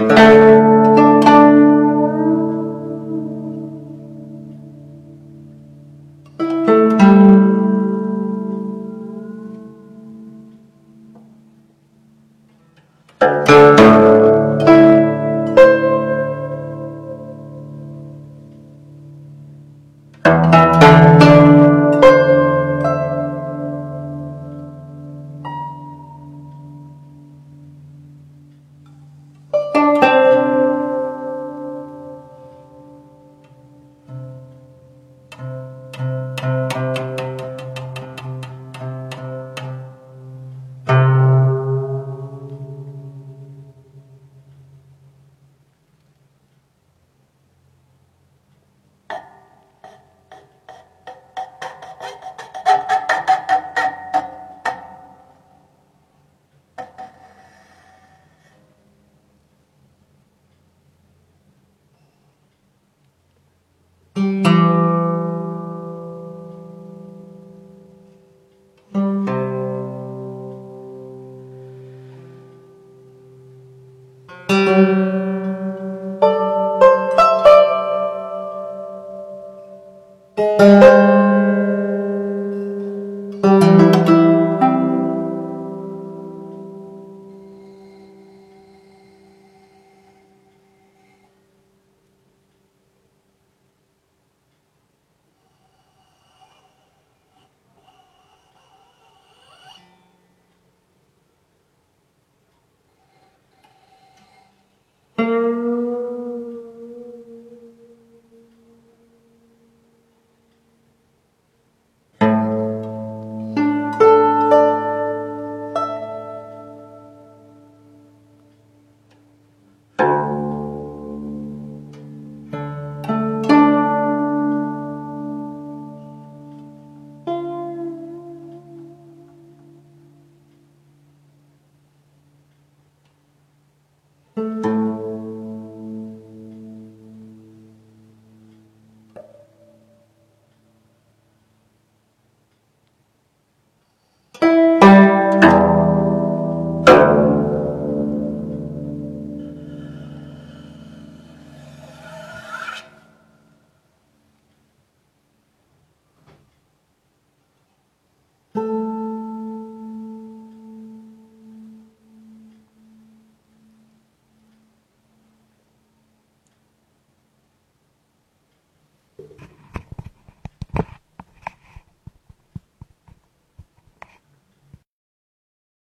Thank uh you. -huh. thank you. Música